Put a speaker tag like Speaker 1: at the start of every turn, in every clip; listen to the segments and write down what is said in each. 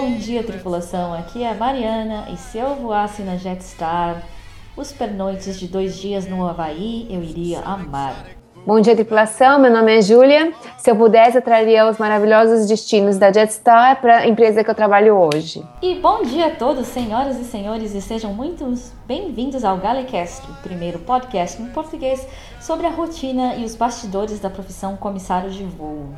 Speaker 1: Bom dia, tripulação. Aqui é a Mariana e se eu voasse na Jetstar, os pernoites de dois dias no Havaí eu iria amar.
Speaker 2: Bom dia, tripulação. Meu nome é Júlia. Se eu pudesse, eu traria os maravilhosos destinos da Jetstar para a empresa que eu trabalho hoje.
Speaker 1: E bom dia a todos, senhoras e senhores, e sejam muito bem-vindos ao Galecast, o primeiro podcast em português sobre a rotina e os bastidores da profissão comissário de voo.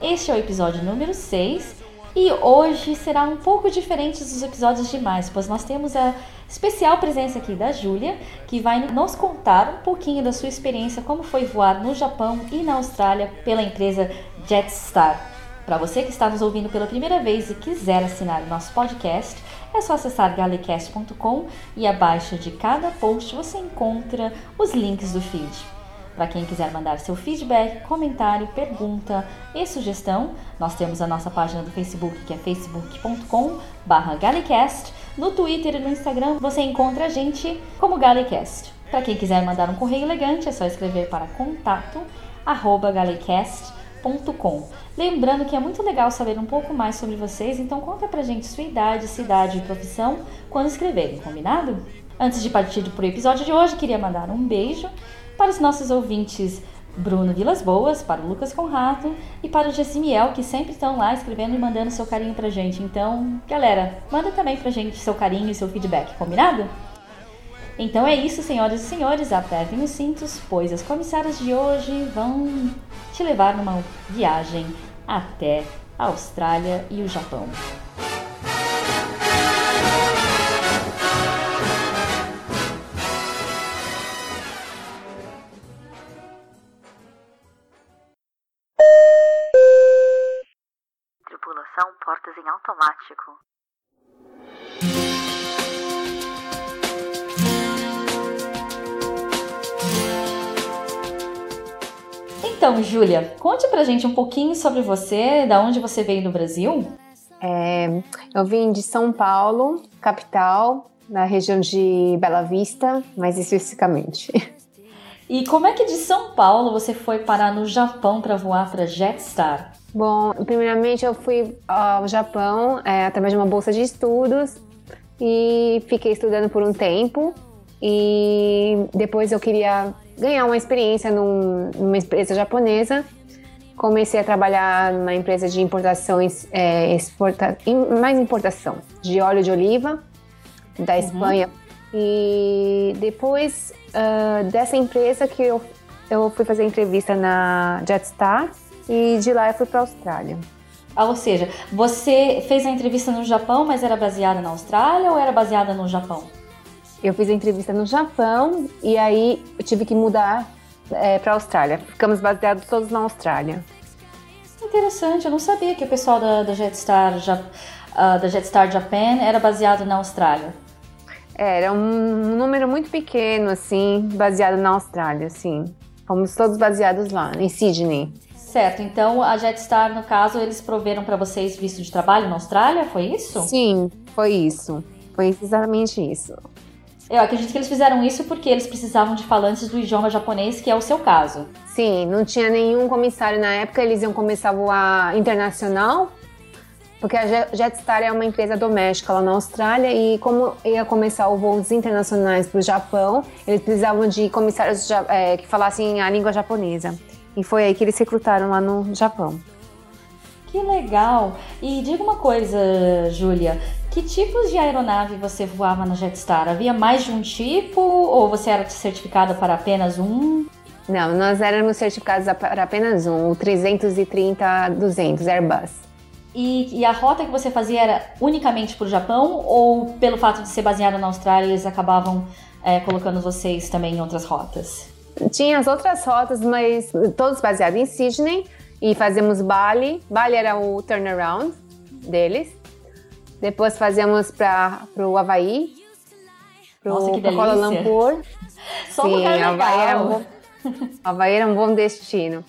Speaker 1: Este é o episódio número 6 e hoje será um pouco diferente dos episódios demais, pois nós temos a especial presença aqui da Júlia, que vai nos contar um pouquinho da sua experiência como foi voar no Japão e na Austrália pela empresa Jetstar. Para você que está nos ouvindo pela primeira vez e quiser assinar o nosso podcast, é só acessar galecast.com e abaixo de cada post você encontra os links do feed. Para quem quiser mandar seu feedback, comentário, pergunta e sugestão, nós temos a nossa página do Facebook, que é facebook.com/galecast. No Twitter e no Instagram você encontra a gente como Galecast. Para quem quiser mandar um correio elegante, é só escrever para contato@galecast.com. Lembrando que é muito legal saber um pouco mais sobre vocês, então conta pra gente sua idade, cidade e profissão quando escreverem, combinado? Antes de partir para o episódio de hoje, queria mandar um beijo para os nossos ouvintes Bruno Vilas Boas, para o Lucas Conrato e para o Gessimiel, que sempre estão lá escrevendo e mandando seu carinho pra gente. Então, galera, manda também pra gente seu carinho e seu feedback, combinado? Então é isso, senhoras e senhores, apertem os cintos, pois as comissárias de hoje vão te levar numa viagem até a Austrália e o Japão.
Speaker 3: Automático.
Speaker 1: Então, Júlia, conte pra gente um pouquinho sobre você, da onde você veio no Brasil.
Speaker 2: É, eu vim de São Paulo, capital, na região de Bela Vista, mais especificamente.
Speaker 1: E como é que de São Paulo você foi parar no Japão para voar para Jetstar?
Speaker 2: Bom, primeiramente eu fui ao Japão é, através de uma bolsa de estudos e fiquei estudando por um tempo. E depois eu queria ganhar uma experiência num, numa empresa japonesa. Comecei a trabalhar numa empresa de importações, é, exporta, mais importação, de óleo de oliva da uhum. Espanha. E depois uh, dessa empresa que eu, eu fui fazer entrevista na Jetstar e de lá eu fui para a Austrália.
Speaker 1: Ah, ou seja, você fez a entrevista no Japão, mas era baseada na Austrália ou era baseada no Japão?
Speaker 2: Eu fiz a entrevista no Japão e aí eu tive que mudar é, para a Austrália. Ficamos baseados todos na Austrália.
Speaker 1: Interessante, eu não sabia que o pessoal da, da Jetstar, uh, da Jetstar Japan era baseado na Austrália.
Speaker 2: Era um número muito pequeno, assim, baseado na Austrália, assim. Fomos todos baseados lá, em Sydney.
Speaker 1: Certo, então a Jetstar, no caso, eles proveram para vocês visto de trabalho na Austrália, foi isso?
Speaker 2: Sim, foi isso. Foi exatamente isso.
Speaker 1: Eu acredito que eles fizeram isso porque eles precisavam de falantes do idioma japonês, que é o seu caso.
Speaker 2: Sim, não tinha nenhum comissário na época, eles iam começar a voar internacional, porque a Jetstar é uma empresa doméstica lá na Austrália e como ia começar os voos internacionais para o Japão, eles precisavam de comissários é, que falassem a língua japonesa. E foi aí que eles recrutaram lá no Japão.
Speaker 1: Que legal! E diga uma coisa, Júlia, que tipos de aeronave você voava na Jetstar? Havia mais de um tipo ou você era certificada para apenas um?
Speaker 2: Não, nós éramos certificados para apenas um, o 330-200 Airbus.
Speaker 1: E, e, a rota que você fazia era unicamente para o Japão ou pelo fato de ser baseada na Austrália eles acabavam é, colocando vocês também em outras rotas?
Speaker 2: Tinha as outras rotas, mas todos baseados em Sydney e fazemos Bali. Bali era o turnaround deles. Depois fazíamos para o Havaí,
Speaker 1: para
Speaker 2: Kuala Lumpur.
Speaker 1: Só Sim, Havaí
Speaker 2: era, um bom, Havaí era um bom destino.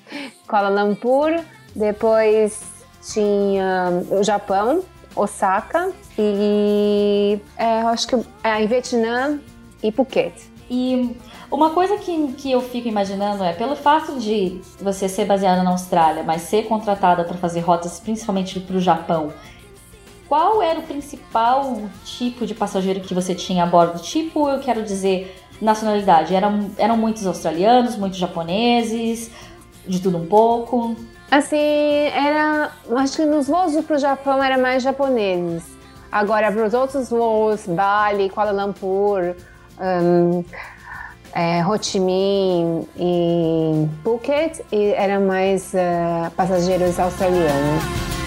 Speaker 2: Kuala Lumpur, depois tinha o Japão, Osaka e é, acho que é, em Vietnã e Phuket.
Speaker 1: E uma coisa que, que eu fico imaginando é, pelo fato de você ser baseada na Austrália, mas ser contratada para fazer rotas principalmente para o Japão, qual era o principal tipo de passageiro que você tinha a bordo? Tipo, eu quero dizer, nacionalidade. Eram, eram muitos australianos, muitos japoneses, de tudo um pouco?
Speaker 2: Assim, era. Acho que nos voos para o Japão era mais japoneses. Agora, para os outros voos, Bali, Kuala Lumpur, um, é, Ho Chi Minh e Phuket, e eram mais uh, passageiros australianos.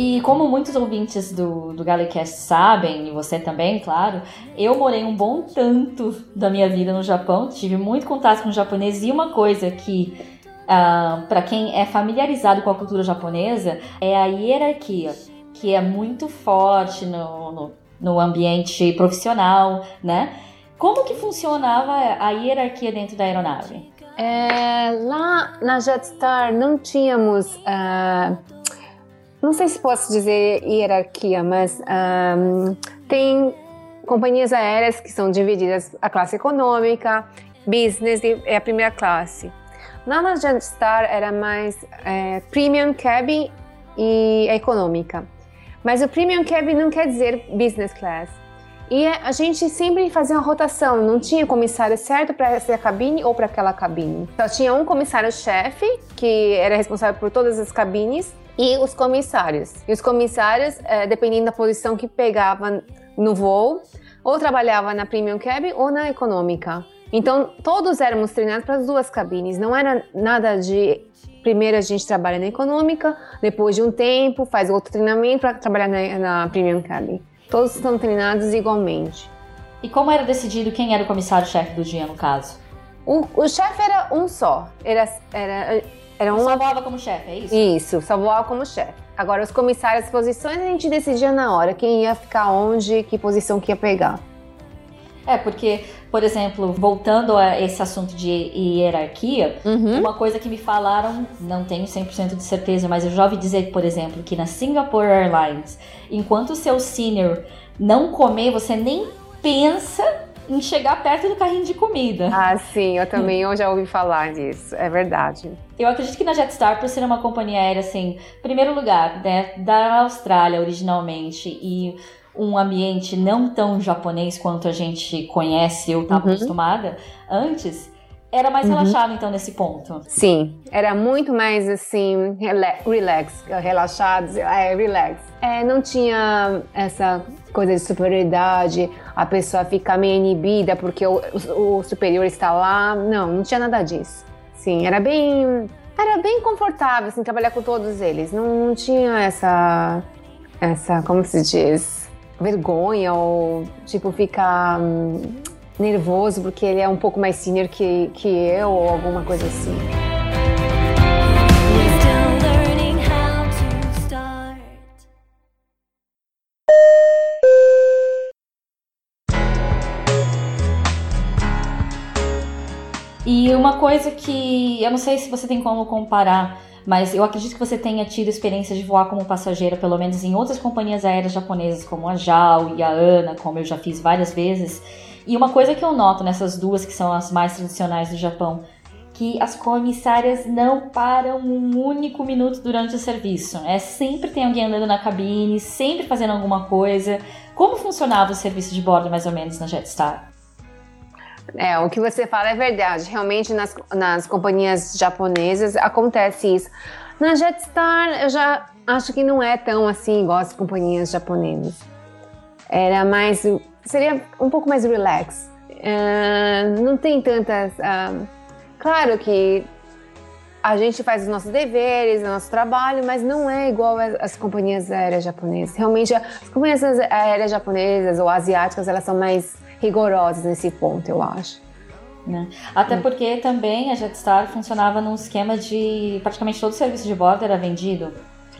Speaker 1: E como muitos ouvintes do, do Galecast sabem, e você também, claro, eu morei um bom tanto da minha vida no Japão, tive muito contato com o japonês e uma coisa que, uh, ah, para quem é familiarizado com a cultura japonesa, é a hierarquia, que é muito forte no, no, no ambiente profissional, né? Como que funcionava a hierarquia dentro da aeronave?
Speaker 2: É, lá na Jetstar não tínhamos... Uh não sei se posso dizer hierarquia, mas um, tem companhias aéreas que são divididas a classe econômica, business e a primeira classe. Na Jetstar era mais é, premium cabin e econômica. Mas o premium cabin não quer dizer business class. E a gente sempre fazia uma rotação, não tinha comissário certo para essa cabine ou para aquela cabine. Só tinha um comissário-chefe, que era responsável por todas as cabines, e os comissários. E os comissários, é, dependendo da posição que pegava no voo, ou trabalhava na premium cabin ou na econômica. Então, todos éramos treinados para as duas cabines. Não era nada de primeiro a gente trabalha na econômica, depois de um tempo faz outro treinamento para trabalhar na, na premium cabin. Todos estão treinados igualmente.
Speaker 1: E como era decidido quem era o comissário-chefe do dia, no caso?
Speaker 2: O, o chefe era um só. Era, era,
Speaker 1: era uma... Só voava como chefe, é isso?
Speaker 2: Isso, só voava como chefe. Agora, os comissários, as posições, a gente decidia na hora quem ia ficar onde, que posição que ia pegar.
Speaker 1: É, porque, por exemplo, voltando a esse assunto de hierarquia, uhum. uma coisa que me falaram, não tenho 100% de certeza, mas eu já ouvi dizer, por exemplo, que na Singapore Airlines, enquanto o seu senior não comer, você nem pensa em chegar perto do carrinho de comida.
Speaker 2: Ah, sim, eu também eu já ouvi falar disso, é verdade.
Speaker 1: Eu acredito que na Jetstar, por ser uma companhia aérea, assim, primeiro lugar, né, da Austrália originalmente e um ambiente não tão japonês quanto a gente conhece ou estava uhum. acostumada antes, era mais uhum. relaxado então nesse ponto.
Speaker 2: Sim, era muito mais assim, relax, relaxado, é, relax. É, não tinha essa coisa de superioridade, a pessoa fica meio inibida porque o, o, o superior está lá. Não, não tinha nada disso. Sim, era bem era bem confortável assim trabalhar com todos eles. Não, não tinha essa essa como se diz vergonha ou tipo ficar hum, nervoso porque ele é um pouco mais senior que, que eu ou alguma coisa assim.
Speaker 1: E uma coisa que eu não sei se você tem como comparar, mas eu acredito que você tenha tido experiência de voar como passageira, pelo menos em outras companhias aéreas japonesas, como a JAL e a ANA, como eu já fiz várias vezes. E uma coisa que eu noto nessas duas, que são as mais tradicionais do Japão, que as comissárias não param um único minuto durante o serviço. É sempre tem alguém andando na cabine, sempre fazendo alguma coisa. Como funcionava o serviço de bordo mais ou menos na Jetstar?
Speaker 2: É, o que você fala é verdade. Realmente nas, nas companhias japonesas acontece isso. Na Jetstar eu já acho que não é tão assim igual as companhias japonesas. Era mais seria um pouco mais relax. Uh, não tem tantas. Uh, claro que a gente faz os nossos deveres, o nosso trabalho, mas não é igual às, companhias aéreas japonesas. Realmente, as companhias aéreas japonesas ou asiáticas, elas são mais rigorosas nesse ponto, eu acho.
Speaker 1: Né? Até hum. porque também a Jetstar funcionava num esquema de praticamente todo o serviço de bordo era vendido.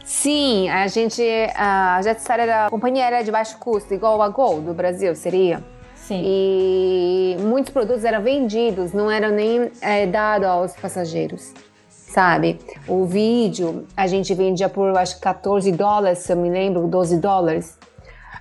Speaker 2: Sim, a gente. A Jetstar era a companhia aérea de baixo custo, igual a Gol do Brasil, seria?
Speaker 1: Sim.
Speaker 2: E muitos produtos eram vendidos, não eram nem é, dados aos passageiros. sabe? O vídeo a gente vendia por acho 14 dólares, se eu me lembro, 12 dólares.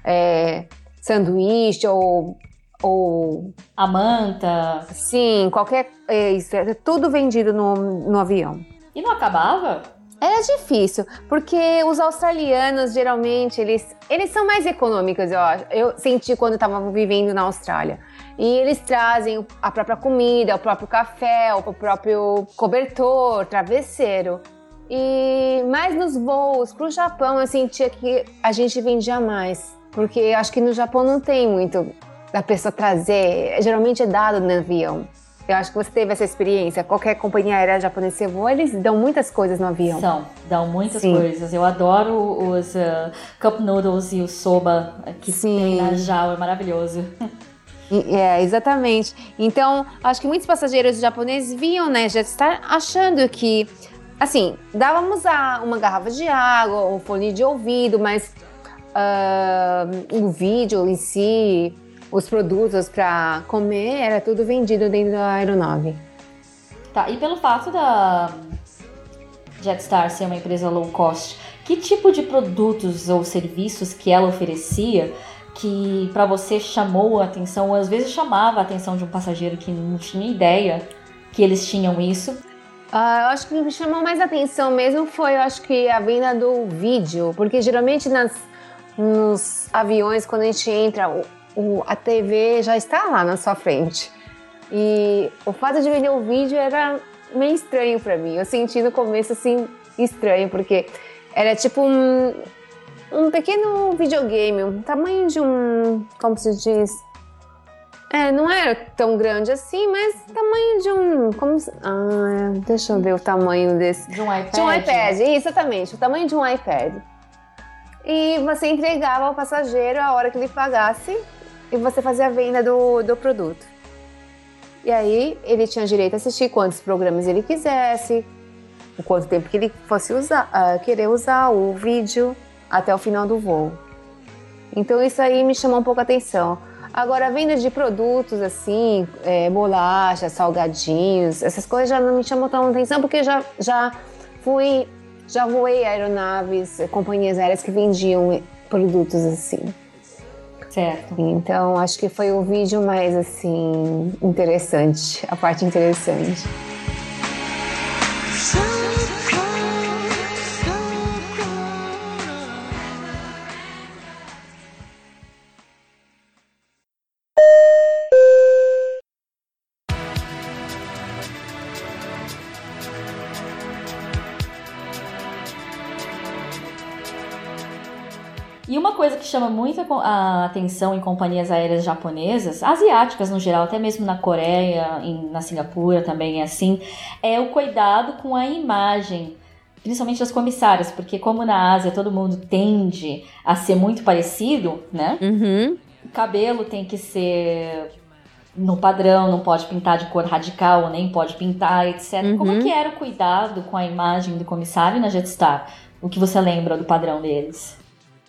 Speaker 2: É, sanduíche ou ou
Speaker 1: a manta.
Speaker 2: Sim, qualquer é, isso, é tudo vendido no, no avião.
Speaker 1: E não acabava?
Speaker 2: Era difícil, porque os australianos geralmente eles, eles são mais econômicos, eu. Eu senti quando estava vivendo na Austrália. E eles trazem a própria comida, o próprio café, o próprio cobertor, travesseiro. E mais nos voos para o Japão eu sentia que a gente vendia mais, porque acho que no Japão não tem muito da pessoa trazer. Geralmente é dado no avião. Eu acho que você teve essa experiência. Qualquer companhia aérea japonesa você voa, eles dão muitas coisas no avião.
Speaker 1: São, dão muitas Sim. coisas. Eu adoro os uh, cup noodles e o soba que Sim. tem na JAL, é maravilhoso.
Speaker 2: É, exatamente. Então, acho que muitos passageiros japoneses vinham, né, já estar achando que, assim, dávamos a uma garrafa de água, um fone de ouvido, mas uh, o vídeo em si, os produtos para comer, era tudo vendido dentro da aeronave.
Speaker 1: Tá, e pelo fato da Jetstar ser uma empresa low cost, que tipo de produtos ou serviços que ela oferecia que para você chamou a atenção, ou às vezes chamava a atenção de um passageiro que não tinha ideia que eles tinham isso?
Speaker 2: Uh, eu acho que o que me chamou mais atenção mesmo foi, eu acho que a venda do vídeo, porque geralmente nas, nos aviões, quando a gente entra, o, a TV já está lá na sua frente. E o fato de vender o vídeo era meio estranho para mim. Eu senti no começo assim estranho, porque era tipo um, um pequeno videogame, um tamanho de um. Como se diz? É, não era tão grande assim, mas tamanho de um. Como se, ah, deixa eu ver o tamanho desse.
Speaker 1: De um iPad.
Speaker 2: De um iPad, exatamente, o tamanho de um iPad. E você entregava ao passageiro a hora que ele pagasse e você fazia a venda do, do produto. E aí ele tinha direito a assistir quantos programas ele quisesse, o quanto tempo que ele fosse usar, uh, querer usar o vídeo até o final do voo. Então isso aí me chamou um pouco a atenção. Agora, a venda de produtos assim, é, bolachas, salgadinhos, essas coisas já não me chamam tão atenção porque já, já fui, já voei aeronaves, companhias aéreas que vendiam produtos assim.
Speaker 1: Certo.
Speaker 2: Então, acho que foi o vídeo mais, assim, interessante, a parte interessante.
Speaker 1: Chama muito a atenção em companhias aéreas japonesas, asiáticas no geral, até mesmo na Coreia, em, na Singapura também é assim, é o cuidado com a imagem principalmente das comissárias, porque como na Ásia todo mundo tende a ser muito parecido, né?
Speaker 2: Uhum.
Speaker 1: O cabelo tem que ser no padrão, não pode pintar de cor radical, nem pode pintar, etc. Uhum. Como é que era o cuidado com a imagem do comissário na Jetstar? O que você lembra do padrão deles?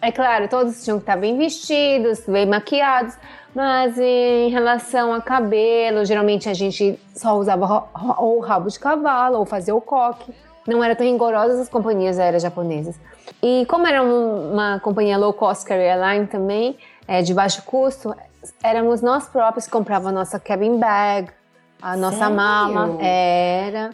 Speaker 2: É claro, todos tinham que estar bem vestidos, bem maquiados, mas em relação a cabelo, geralmente a gente só usava ou rabo de cavalo ou fazia o coque. Não era tão rigorosas as companhias aéreas japonesas. E como era uma companhia low cost carrier line também, é, de baixo custo, éramos nós próprios que comprávamos a nossa cabin bag, a nossa Sério? mala. Era.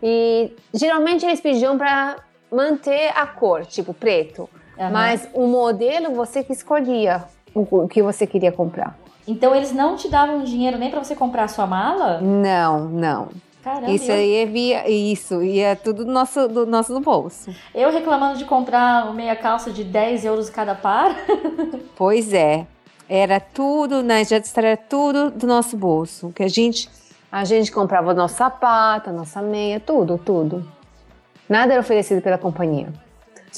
Speaker 2: E geralmente eles pediam para manter a cor, tipo preto. Uhum. Mas o modelo você que escolhia o que você queria comprar.
Speaker 1: Então eles não te davam dinheiro nem para você comprar a sua mala?
Speaker 2: Não, não.
Speaker 1: Caramba,
Speaker 2: isso aí é via isso, e é tudo do nosso, do nosso no bolso.
Speaker 1: Eu reclamando de comprar meia calça de 10 euros cada par.
Speaker 2: pois é. Era tudo, né? Já era tudo do nosso bolso. Que a gente, a gente comprava nosso sapato, nossa meia, tudo, tudo. Nada era oferecido pela companhia.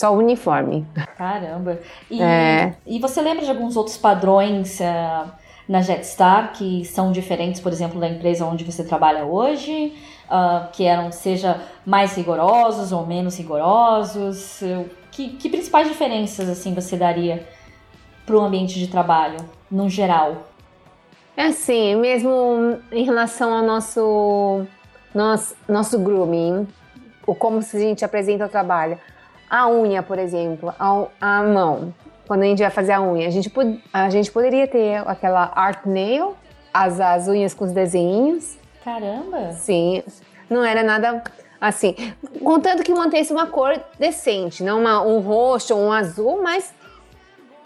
Speaker 2: Só o uniforme.
Speaker 1: Caramba. E, é. e você lembra de alguns outros padrões uh, na Jetstar que são diferentes, por exemplo, da empresa onde você trabalha hoje? Uh, que eram, seja mais rigorosos ou menos rigorosos? Que, que principais diferenças assim você daria para o ambiente de trabalho, no geral?
Speaker 2: É assim, mesmo em relação ao nosso, nosso, nosso grooming, o como a gente apresenta o trabalho. A unha, por exemplo, a, a mão. Quando a gente vai fazer a unha, a gente, a gente poderia ter aquela art nail, as, as unhas com os desenhos.
Speaker 1: Caramba!
Speaker 2: Sim, não era nada assim. Contanto que mantesse uma cor decente, não uma, um roxo ou um azul, mas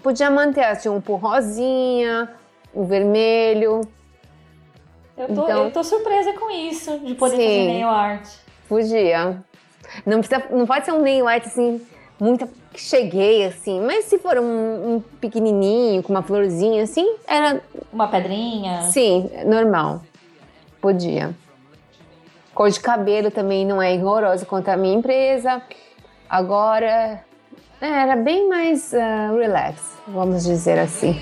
Speaker 2: podia manter assim, um por rosinha, um vermelho.
Speaker 1: Eu tô, então, eu tô surpresa com isso, de poder sim, fazer nail art.
Speaker 2: Podia. Não, precisa, não pode ser um nail art assim, muito que cheguei assim, mas se for um, um, pequenininho, com uma florzinha assim, era.
Speaker 1: Uma pedrinha?
Speaker 2: Sim, normal. Podia. Cor de cabelo também não é rigorosa quanto a minha empresa. Agora, é, era bem mais uh, relax, vamos dizer assim.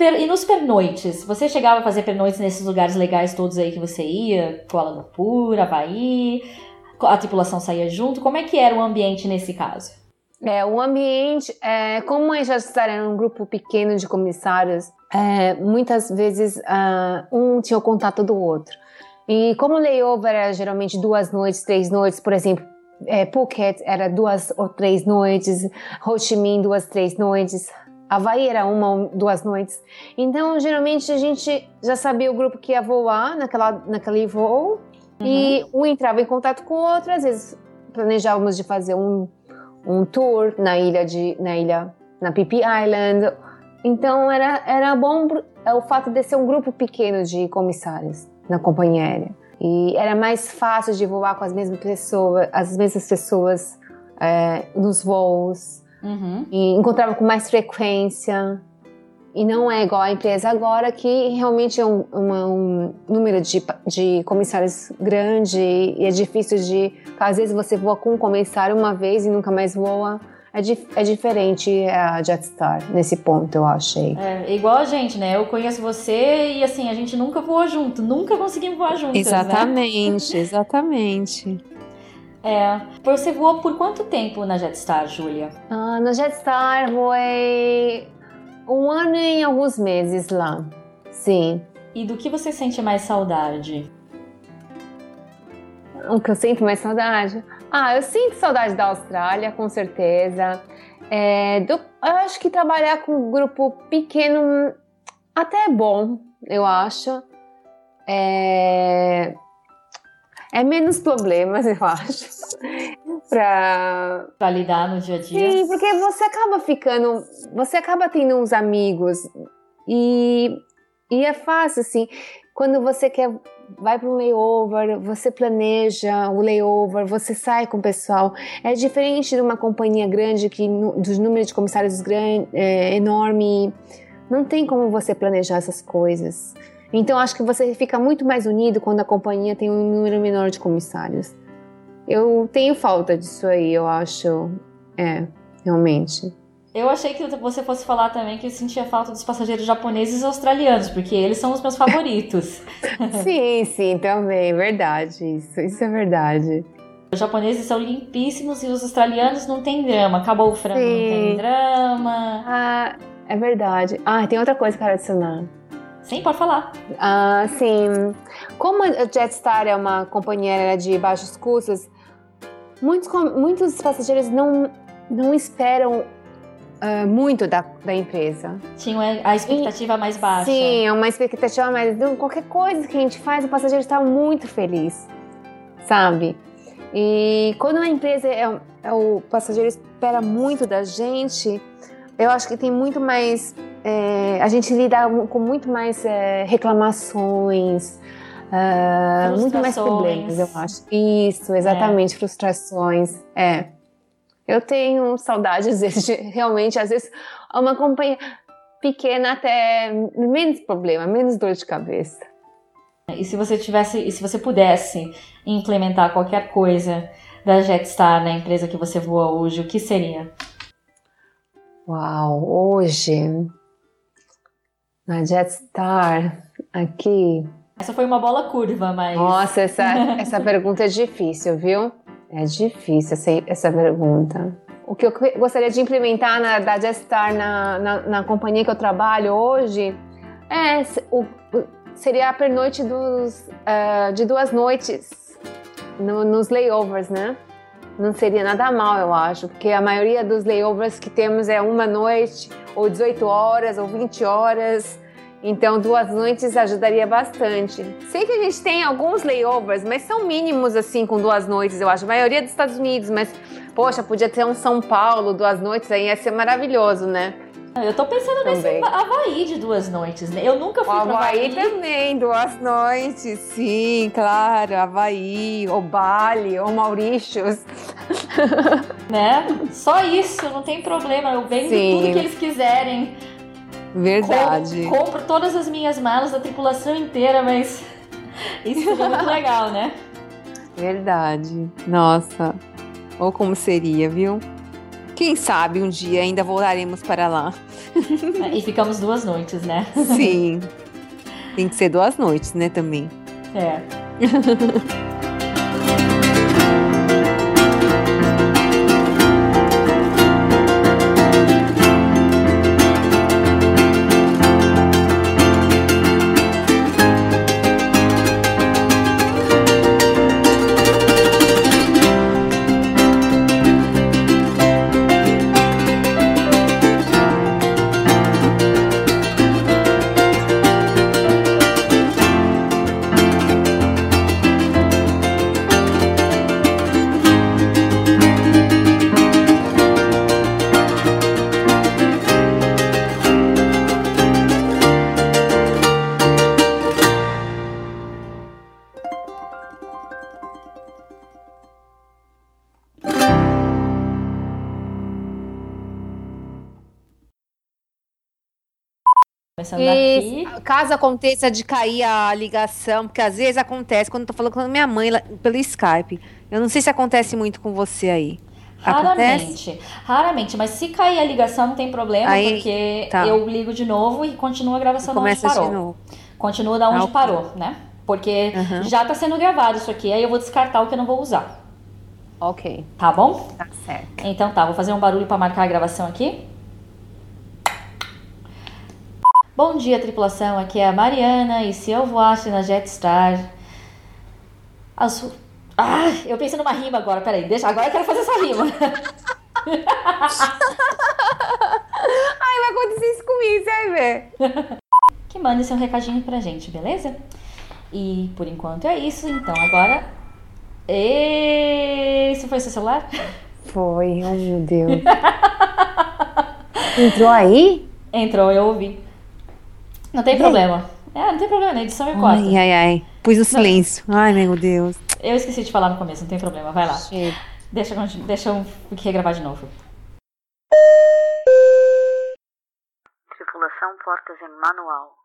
Speaker 1: Per, e nos pernoites? Você chegava a fazer pernoites nesses lugares legais todos aí que você ia? Kuala Lumpur, Havaí? A tripulação saía junto? Como é que era o ambiente nesse caso?
Speaker 2: É, o ambiente, é, como a gente era um grupo pequeno de comissários, é, muitas vezes uh, um tinha o contato do outro. E como o layover era geralmente duas noites, três noites, por exemplo, é, Phuket era duas ou três noites, Ho Chi Minh duas, três noites, Havaí era uma ou duas noites. Então, geralmente, a gente já sabia o grupo que ia voar naquela, naquele voo. Uhum. E um entrava em contato com o outro. Às vezes, planejávamos de fazer um, um tour na ilha, de, na ilha, na Phi Island. Então, era, era bom é o fato de ser um grupo pequeno de comissários na companhia aérea. E era mais fácil de voar com as mesmas pessoas, as mesmas pessoas é, nos voos. Uhum. E encontrava com mais frequência. E não é igual a empresa agora, que realmente é um, uma, um número de, de comissários grande e é difícil de. Às vezes você voa com um comissário uma vez e nunca mais voa. É, di é diferente a Jetstar nesse ponto, eu achei.
Speaker 1: É, igual a gente, né? Eu conheço você e assim, a gente nunca voou junto, nunca conseguimos voar juntos.
Speaker 2: Exatamente, né? exatamente.
Speaker 1: É. Você voou por quanto tempo na Jetstar, Júlia?
Speaker 2: Ah, na Jetstar voei um ano e alguns meses lá. Sim.
Speaker 1: E do que você sente mais saudade?
Speaker 2: O que eu sinto mais saudade? Ah, eu sinto saudade da Austrália, com certeza. É, do, eu acho que trabalhar com um grupo pequeno até é bom, eu acho. É, é menos problemas, eu acho. pra...
Speaker 1: pra lidar no dia a dia.
Speaker 2: Sim, porque você acaba ficando. Você acaba tendo uns amigos. E, e é fácil, assim. Quando você quer. Vai para um layover, você planeja o layover, você sai com o pessoal. É diferente de uma companhia grande que dos números de comissários grande, é, enorme. Não tem como você planejar essas coisas. Então acho que você fica muito mais unido quando a companhia tem um número menor de comissários. Eu tenho falta disso aí, eu acho. É, realmente.
Speaker 1: Eu achei que você fosse falar também que eu sentia falta dos passageiros japoneses e australianos, porque eles são os meus favoritos.
Speaker 2: sim, sim, também, verdade. Isso, isso é verdade.
Speaker 1: Os japoneses são limpíssimos e os australianos não tem drama. Acabou o frango, sim. não tem drama.
Speaker 2: Ah, é verdade. Ah, tem outra coisa quero adicionar.
Speaker 1: Sim, pode falar.
Speaker 2: Ah, sim. Como a Jetstar é uma companhia de baixos custos, muitos, muitos passageiros não, não esperam uh, muito da, da empresa.
Speaker 1: Tinha a expectativa e, mais baixa.
Speaker 2: Sim, uma expectativa mais. Qualquer coisa que a gente faz, o passageiro está muito feliz, sabe? E quando a empresa é, é, o passageiro espera muito da gente, eu acho que tem muito mais. É, a gente lida com muito mais é, reclamações, uh, muito mais problemas, eu acho. Isso, exatamente, é. frustrações. É. Eu tenho saudade, às vezes, de, realmente, às vezes, uma companhia pequena até menos problema, menos dor de cabeça.
Speaker 1: E se você tivesse, e se você pudesse implementar qualquer coisa da Jetstar na empresa que você voa hoje, o que seria?
Speaker 2: Uau, hoje Na Jetstar, aqui.
Speaker 1: Essa foi uma bola curva, mas.
Speaker 2: Nossa, essa, essa pergunta é difícil, viu? É difícil essa, essa pergunta. O que eu gostaria de implementar na, da Jetstar na, na, na companhia que eu trabalho hoje é o, seria a pernoite dos, uh, de duas noites no, nos layovers, né? Não seria nada mal, eu acho, porque a maioria dos layovers que temos é uma noite, ou 18 horas, ou 20 horas. Então, duas noites ajudaria bastante. Sei que a gente tem alguns layovers, mas são mínimos assim com duas noites, eu acho. A maioria dos Estados Unidos, mas poxa, podia ter um São Paulo, duas noites aí, ia ser maravilhoso, né?
Speaker 1: Eu tô pensando também. nesse Havaí de duas noites, né? Eu nunca fui o Havaí.
Speaker 2: Havaí também, duas noites, sim, claro. Havaí, ou Bali, ou Maurícios.
Speaker 1: Né? Só isso, não tem problema. Eu vendo sim. tudo que eles quiserem.
Speaker 2: Verdade.
Speaker 1: Com, compro todas as minhas malas da tripulação inteira, mas isso seria muito legal, né?
Speaker 2: Verdade. Nossa. Ou como seria, viu? Quem sabe um dia ainda voltaremos para lá.
Speaker 1: E ficamos duas noites, né?
Speaker 2: Sim. Tem que ser duas noites, né, também.
Speaker 1: É.
Speaker 2: Começando e aqui. Caso aconteça de cair a ligação, porque às vezes acontece quando eu tô falando com a minha mãe pelo Skype. Eu não sei se acontece muito com você aí.
Speaker 1: Raramente, acontece? raramente, mas se cair a ligação não tem problema, aí, porque tá. eu ligo de novo e continua a gravação da onde parou. De novo. Continua da onde ah, parou, né? Porque uhum. já tá sendo gravado isso aqui, aí eu vou descartar o que eu não vou usar.
Speaker 2: Ok.
Speaker 1: Tá bom?
Speaker 2: Tá certo.
Speaker 1: Então tá, vou fazer um barulho para marcar a gravação aqui. Bom dia, tripulação. Aqui é a Mariana e se eu voasse na Jetstar. As... Ah, eu pensei numa rima agora, peraí, deixa. Agora eu quero fazer essa rima.
Speaker 2: Ai, vai acontecer isso comigo, você vai ver.
Speaker 1: Que mande seu recadinho pra gente, beleza? E por enquanto é isso, então agora. Esse foi seu celular?
Speaker 2: Foi, oh meu Deus. Entrou aí?
Speaker 1: Entrou, eu ouvi. Não tem problema. É, não tem problema, na edição é corta.
Speaker 2: Ai, ai, ai. Pus no silêncio. Não. Ai, meu Deus.
Speaker 1: Eu esqueci de falar no começo, não tem problema. Vai lá. Chega. Deixa, deixa eu regravar de novo.
Speaker 3: Tripulação Portas em Manual.